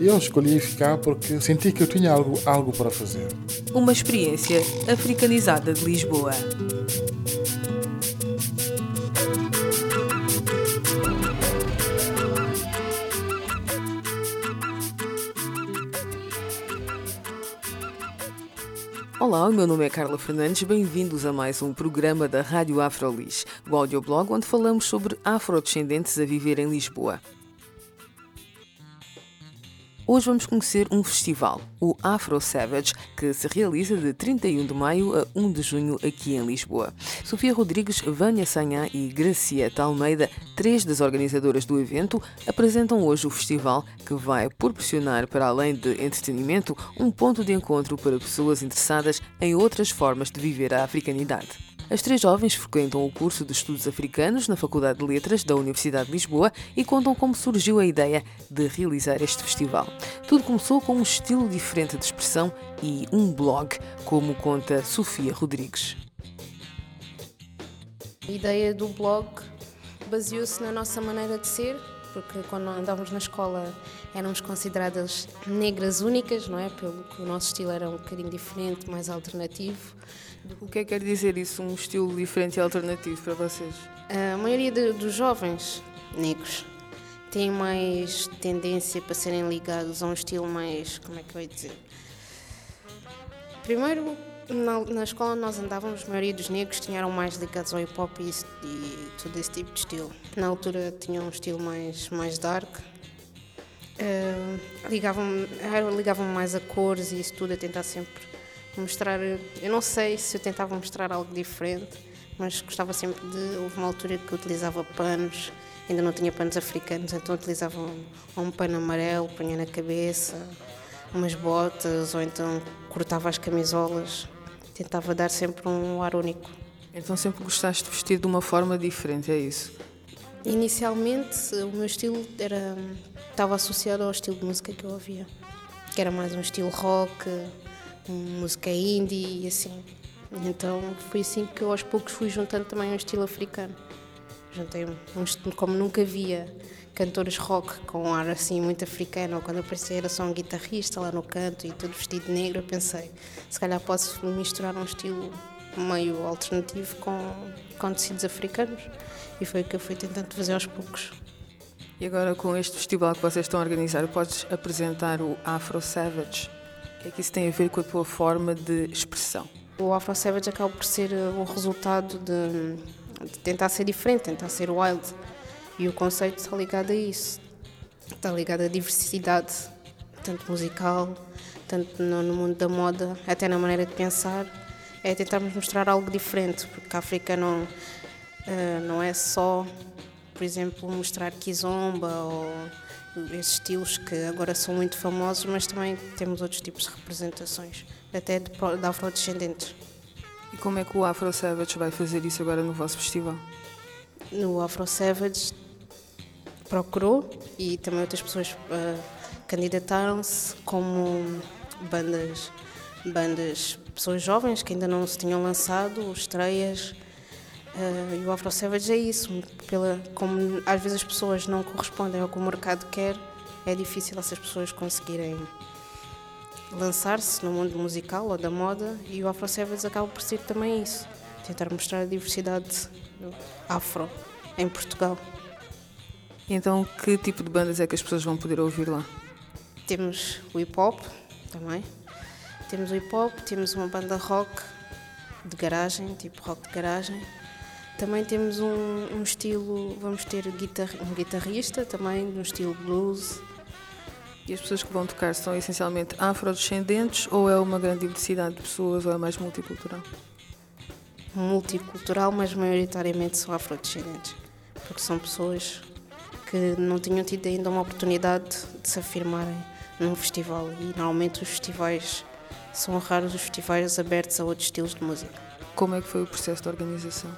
Eu escolhi ficar porque senti que eu tinha algo, algo para fazer. Uma experiência africanizada de Lisboa. Olá, o meu nome é Carla Fernandes, bem-vindos a mais um programa da Rádio Afrolis, o audioblog onde falamos sobre afrodescendentes a viver em Lisboa. Hoje vamos conhecer um festival, o Afro Savage, que se realiza de 31 de maio a 1 de junho aqui em Lisboa. Sofia Rodrigues, Vânia Sanhá e Gracieta Almeida, três das organizadoras do evento, apresentam hoje o festival que vai proporcionar, para além de entretenimento, um ponto de encontro para pessoas interessadas em outras formas de viver a africanidade. As três jovens frequentam o curso de Estudos Africanos na Faculdade de Letras da Universidade de Lisboa e contam como surgiu a ideia de realizar este festival. Tudo começou com um estilo diferente de expressão e um blog, como conta Sofia Rodrigues. A ideia do blog baseou-se na nossa maneira de ser, porque quando andávamos na escola éramos consideradas negras únicas, não é? Pelo que o nosso estilo era um bocadinho diferente, mais alternativo. O que é que quer dizer isso, um estilo diferente e alternativo para vocês? A maioria de, dos jovens negros tem mais tendência para serem ligados a um estilo mais. como é que eu ia dizer? Primeiro, na, na escola onde nós andávamos, a maioria dos negros tinham mais ligados ao hip hop e, e todo esse tipo de estilo. Na altura tinham um estilo mais, mais dark. Uh, ligavam, ligavam mais a cores e isso tudo, a tentar sempre mostrar. Eu não sei se eu tentava mostrar algo diferente, mas gostava sempre de. Houve uma altura que utilizava panos, ainda não tinha panos africanos, então utilizava um, um pano amarelo, punha na cabeça, umas botas, ou então cortava as camisolas. Tentava dar sempre um ar único. Então sempre gostaste de vestir de uma forma diferente, é isso? Inicialmente o meu estilo era estava associado ao estilo de música que eu ouvia, que era mais um estilo rock, música indie e assim. Então foi assim que eu aos poucos fui juntando também um estilo africano. Juntei um, como nunca via cantores rock com um ar assim muito africano. Quando eu apareci era só um guitarrista lá no canto e todo vestido de negro, eu pensei, se calhar posso misturar um estilo meio alternativo com, com tecidos africanos. E foi o que eu fui tentando fazer aos poucos. E agora com este festival que vocês estão a organizar, podes apresentar o Afro Savage? É que isso tem a ver com a tua forma de expressão? O Afro Savage acaba por ser eh, o resultado de, de tentar ser diferente, tentar ser wild. E o conceito está ligado a isso. Está ligado à diversidade, tanto musical, tanto no, no mundo da moda, até na maneira de pensar. É tentarmos mostrar algo diferente, porque a África não, uh, não é só, por exemplo, mostrar kizomba ou esses estilos que agora são muito famosos, mas também temos outros tipos de representações, até de, de afrodescendentes. E como é que o Afro Savage vai fazer isso agora no vosso festival? No Afro Savage procurou e também outras pessoas uh, candidataram-se como bandas, bandas, pessoas jovens que ainda não se tinham lançado, estreias, Uh, e o Afro Savage é isso, pela, como às vezes as pessoas não correspondem ao que o mercado quer, é difícil essas pessoas conseguirem lançar-se no mundo musical ou da moda e o Afro Savage acaba por ser também isso, tentar mostrar a diversidade afro em Portugal. Então, que tipo de bandas é que as pessoas vão poder ouvir lá? Temos o hip hop também. Temos o hip hop, temos uma banda rock de garagem, tipo rock de garagem também temos um, um estilo, vamos ter guitar, um guitarrista também, no estilo blues. E as pessoas que vão tocar são essencialmente afrodescendentes ou é uma grande diversidade de pessoas ou é mais multicultural? Multicultural, mas maioritariamente são afrodescendentes, porque são pessoas que não tinham tido ainda uma oportunidade de se afirmarem num festival e normalmente os festivais são raros os festivais abertos a outros estilos de música. Como é que foi o processo de organização?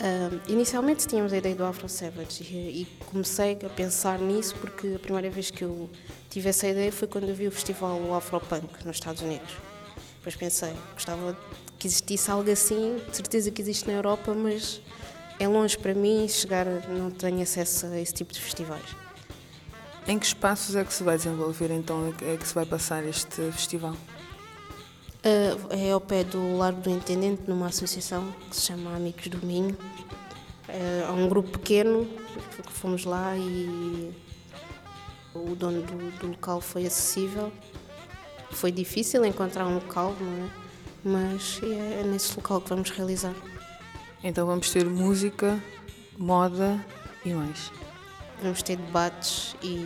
Uh, inicialmente tínhamos a ideia do Afro Savage e, e, comecei a pensar nisso porque a primeira vez que eu tive essa ideia foi quando eu vi o festival Afro Punk nos Estados Unidos. Depois pensei, gostava que existisse algo assim, de certeza que existe na Europa, mas é longe para mim chegar, não tenho acesso a esse tipo de festivais. Em que espaços é que se vai desenvolver então, é que se vai passar este festival? Uh, é ao pé do Largo do Intendente, numa associação que se chama Amigos do Minho. Uh, há um grupo pequeno que fomos lá e o dono do, do, local foi acessível. Foi difícil encontrar um local, não é? Mas é nesse local que vamos realizar. Então vamos ter música, moda e mais. Vamos ter debates e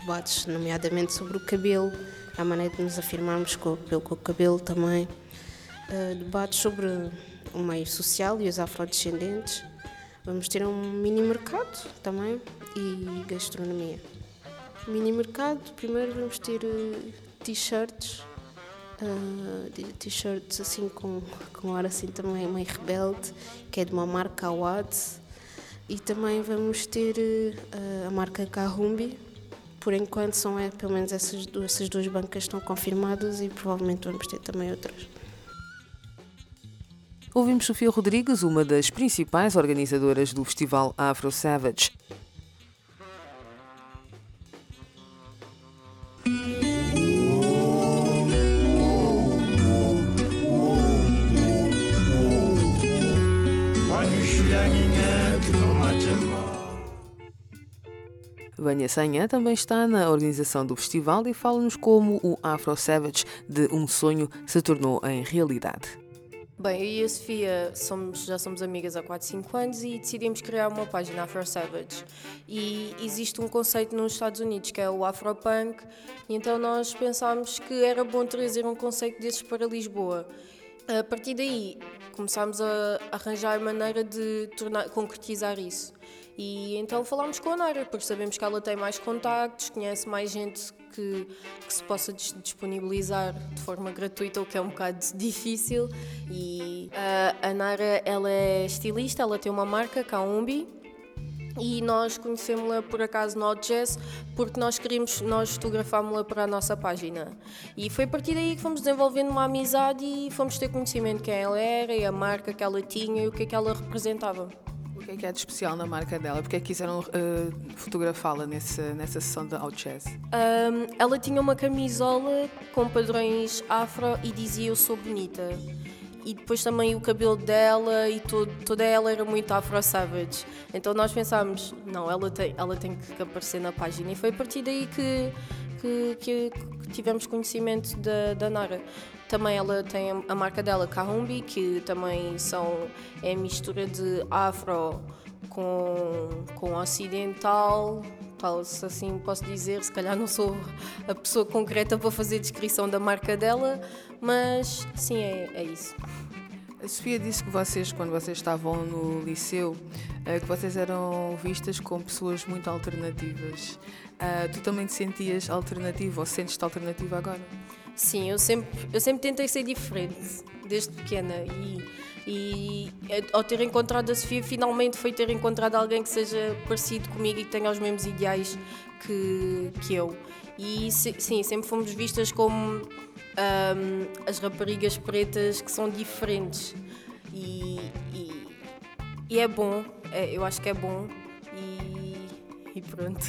debates, nomeadamente sobre o cabelo a maneira de nos afirmarmos com, pelo com o cabelo também. Uh, debates sobre o meio social e os afrodescendentes. Vamos ter um mini mercado também e gastronomia. Mini mercado, primeiro vamos ter uh, t-shirts, uh, t-shirts assim com, com ar assim também meio rebelde, que é de uma marca Awad. E também vamos ter a marca Kahumbi, por enquanto são é, pelo menos essas duas, essas duas bancas estão confirmadas e provavelmente vamos ter também outras. Ouvimos Sofia Rodrigues, uma das principais organizadoras do Festival Afro Savage. Vânia Sanha também está na organização do festival e fala-nos como o Afro Savage de um sonho se tornou em realidade. Bem, eu e a Sofia somos, já somos amigas há 4, 5 anos e decidimos criar uma página Afro Savage. E existe um conceito nos Estados Unidos que é o Afropunk, e então nós pensámos que era bom trazer um conceito desses para Lisboa. A partir daí começámos a arranjar maneira de tornar, concretizar isso. E então falámos com a Nara, porque sabemos que ela tem mais contactos, conhece mais gente que, que se possa disponibilizar de forma gratuita, o que é um bocado difícil. E a, a Nara, ela é estilista, ela tem uma marca, Kaumbi, e nós conhecemos-la por acaso no Jazz porque nós queríamos, nós fotografámos-la para a nossa página. E foi a partir daí que fomos desenvolvendo uma amizade e fomos ter conhecimento de quem ela era e a marca que ela tinha e o que é que ela representava. O que é que é de especial na marca dela? Porque é que quiseram uh, fotografá-la nessa, nessa sessão de Out? Um, ela tinha uma camisola com padrões afro e dizia eu sou bonita. E depois também o cabelo dela e todo, toda ela era muito afro savage. Então nós pensámos, não, ela tem, ela tem que aparecer na página. E foi a partir daí que, que, que tivemos conhecimento da, da Nara. Também ela tem a marca dela, Kahumbi, que também são, é mistura de afro com, com ocidental, tal se assim posso dizer. Se calhar não sou a pessoa concreta para fazer descrição da marca dela, mas sim, é, é isso. A Sofia disse que vocês, quando vocês estavam no liceu, eh, que vocês eram vistas como pessoas muito alternativas. Uh, tu também te sentias alternativa ou sentes-te alternativa agora? Sim, eu sempre, eu sempre tentei ser diferente, desde pequena. E, e ao ter encontrado a Sofia, finalmente foi ter encontrado alguém que seja parecido comigo e que tenha os mesmos ideais que, que eu. E sim, sempre fomos vistas como as raparigas pretas que são diferentes. E, e, e é bom, é, eu acho que é bom. E, pronto.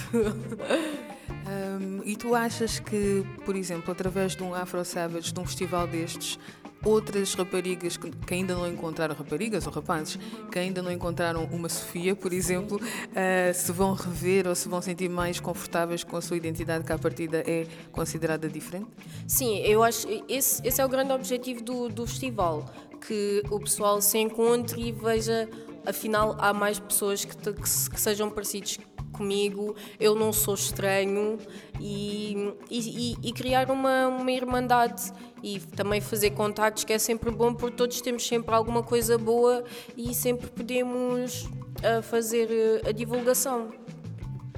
Um, e tu achas que, por exemplo, através de um Afro Savage, de um festival destes, outras raparigas que, que, ainda não encontraram raparigas ou rapazes que ainda não encontraram uma Sofia, por exemplo, uh, se vão rever ou se vão sentir mais confortáveis com a sua identidade que à partida é considerada diferente? Sim, eu acho esse, esse é o grande objetivo do, do festival, que o pessoal se encontre e veja afinal há mais pessoas que, que, que sejam parecidos comigo, eu não sou estranho e, e, e, criar uma, uma irmandade e também fazer contactos que é sempre bom porque todos temos sempre alguma coisa boa e sempre podemos uh, fazer uh, a divulgação.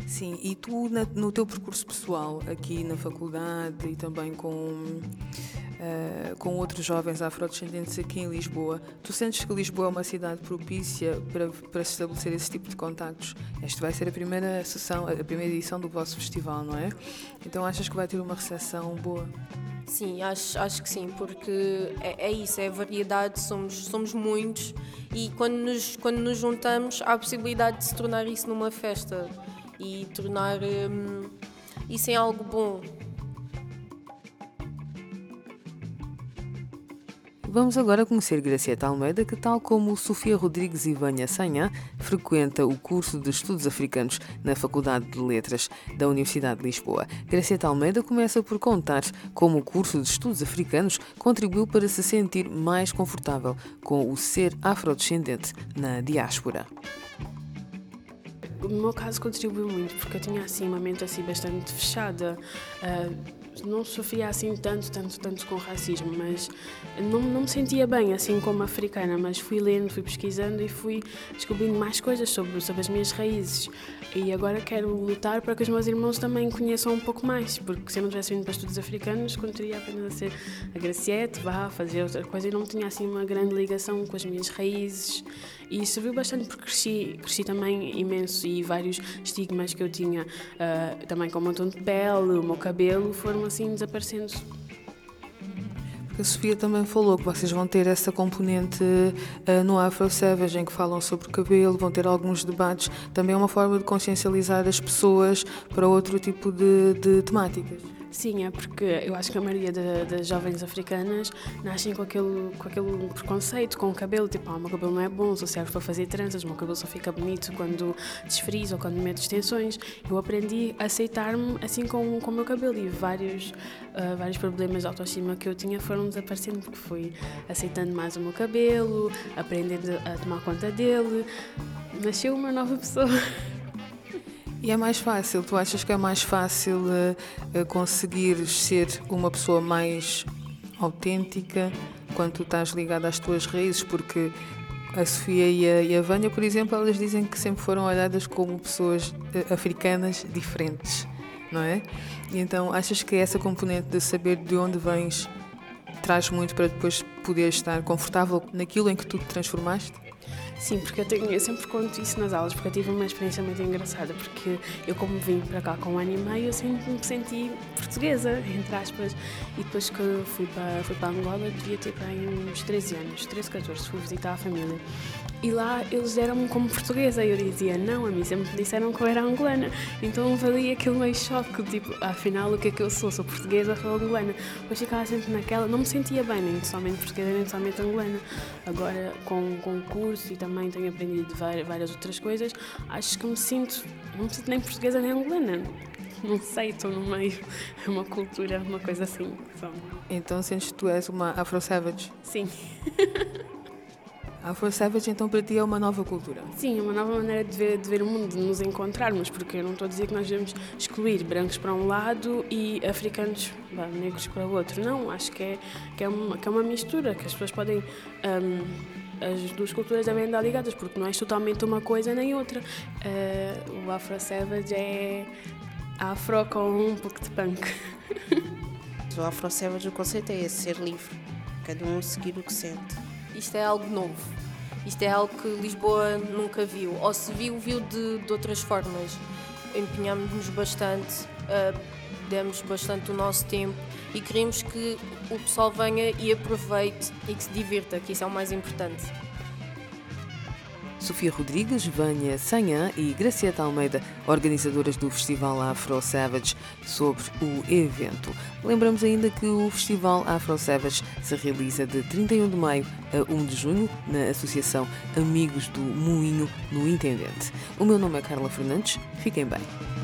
Sim, e tu na, no teu percurso pessoal aqui na faculdade e também com uh, com outros jovens afrodescendentes aqui em Lisboa. Tu sentes que Lisboa é uma cidade propícia para, para se estabelecer esse tipo de contactos? Esta vai ser a primeira sessão, a primeira edição do vosso festival, não é? Então achas que vai ter uma recepção boa? Sim, acho, acho que sim, porque é, é, isso, é variedade, somos, somos muitos e quando nos, quando nos juntamos há a possibilidade de se tornar isso numa festa e tornar hum, isso em algo bom. Vamos agora conhecer Gracieta Almeida, que, tal como Sofia Rodrigues e Vânia Sanhã, frequenta o curso de Estudos Africanos na Faculdade de Letras da Universidade de Lisboa. Gracieta Almeida começa por contar como o curso de Estudos Africanos contribuiu para se sentir mais confortável com o ser afrodescendente na diáspora. No meu caso contribuiu muito porque eu tinha assim uma mente assim bastante fechada. Uh, não sofria assim tanto, tanto, tanto com racismo, mas não, não me sentia bem assim como africana, mas fui lendo, fui pesquisando e fui descobrindo mais coisas sobre, sobre as minhas raízes. E agora quero lutar para que os meus irmãos também conheçam um pouco mais, porque se eu não tivesse vindo para estudos africanos, continuaria apenas a ser a Graciete, vá fazer outra coisa e não tinha assim uma grande ligação com as minhas raízes. E serviu bastante porque cresci, cresci também imenso e vários estigmas que eu tinha, uh, também com o tom de pele, o meu cabelo, foram assim desaparecendo a Sofia também falou que vocês vão ter essa componente uh, no Afro Savage, em que falam sobre cabelo, vão ter alguns debates. Também é uma forma de consciencializar as pessoas para outro tipo de, de temáticas. Sim, é porque eu acho que a maioria das jovens africanas nascem com aquele, com aquele preconceito com o cabelo, tipo, ah, o meu cabelo não é bom, só serve para fazer tranças, o meu cabelo só fica bonito quando desfrizo ou quando meto extensões. Eu aprendi a aceitar-me assim com, com o meu cabelo e vários, uh, vários problemas de autoestima que eu tinha foram desaparecendo porque fui aceitando mais o meu cabelo, aprendendo a tomar conta dele. Nasceu uma nova pessoa. E é mais fácil, tu achas que é mais fácil uh, conseguir ser uma pessoa mais autêntica quando tu estás ligada às tuas raízes? Porque a Sofia e a, e a Vânia, por exemplo, elas dizem que sempre foram olhadas como pessoas uh, africanas diferentes, não é? E então achas que essa componente de saber de onde vens traz muito para depois poder estar confortável naquilo em que tu te transformaste? Sim, porque eu, tenho, eu sempre conto isso nas aulas, porque eu tive uma experiência muito engraçada, porque eu como vim para cá com um ano e meio, eu sempre me senti portuguesa, entre aspas, e depois que fui para, fui para Angola, devia ter para uns 13 anos, 13, 14, fui visitar a família. E lá eles eram como portuguesa. E eu dizia, não, a mim sempre disseram que eu era angolana. Então valia aquele meio choque, tipo, afinal o que é que eu sou? Sou portuguesa ou angolana? Mas ficava sempre naquela, não me sentia bem, nem somente portuguesa, nem somente angolana. Agora, com, com o curso e também tenho aprendido várias outras coisas, acho que me sinto, não me sinto nem portuguesa nem angolana não sei, estou no meio, é uma cultura, uma coisa assim. Só. Então sentes que tu és uma Afro-Savage? Sim. A Afro Savage, então, para ti é uma nova cultura? Sim, uma nova maneira de ver, de ver o mundo, de nos encontrarmos, porque eu não estou a dizer que nós devemos excluir brancos para um lado e africanos, bah, negros para o outro. Não, acho que é, que é, uma, que é uma mistura, que as pessoas podem. Um, as duas culturas devem andar ligadas, porque não é totalmente uma coisa nem outra. Uh, o Afro Savage é afro com um pouco de punk. o Afro Savage, o conceito é esse, ser livre, cada um seguir o que sente isto é algo novo. Isto é algo que Lisboa nunca viu. Ou se viu, viu de, de outras formas. Empenhámos-nos bastante, uh, demos bastante o nosso tempo e queremos que o pessoal venha e aproveite e que se divirta, que isso é o mais importante. Sofia Rodrigues, Vânia Sanhã e Gracieta Almeida, organizadoras do Festival Afro Savage, sobre o evento. Lembramos ainda que o Festival Afro Savage se realiza de 31 de maio a 1 de junho na Associação Amigos do Moinho, no Intendente. O meu nome é Carla Fernandes, fiquem bem.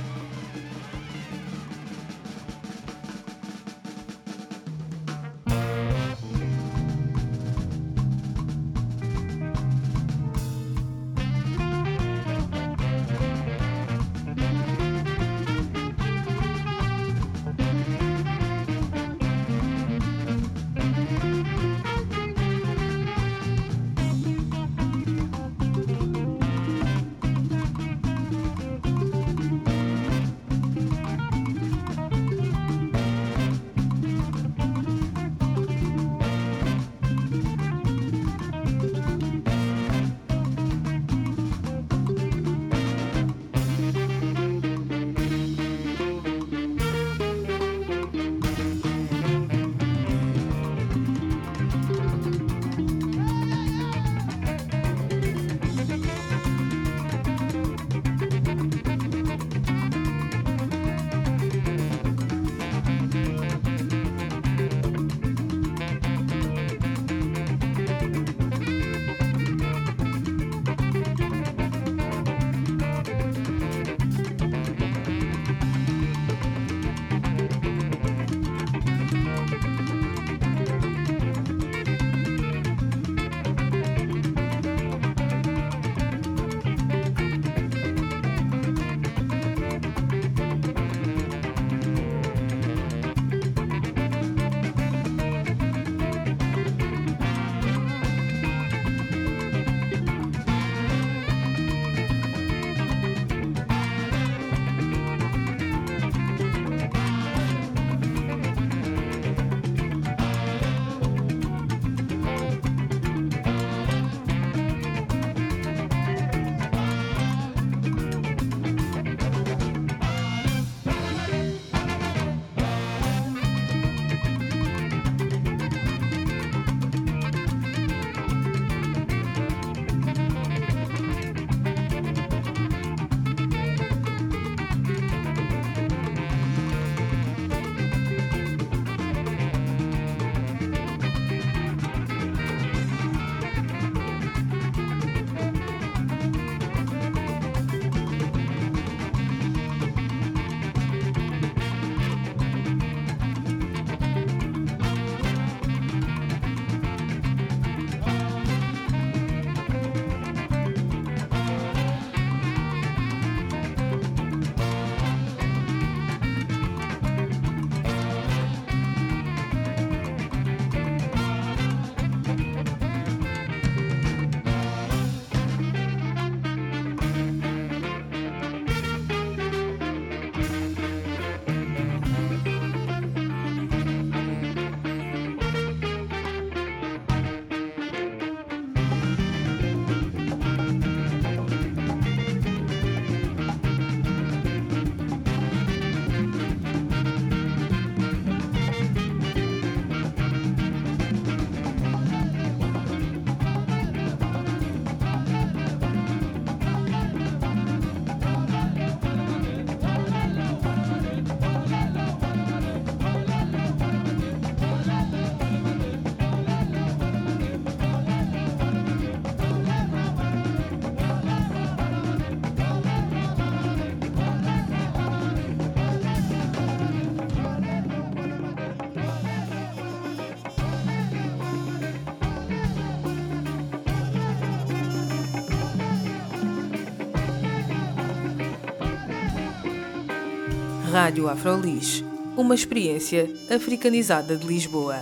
Rádio Afrolis, uma experiência africanizada de Lisboa.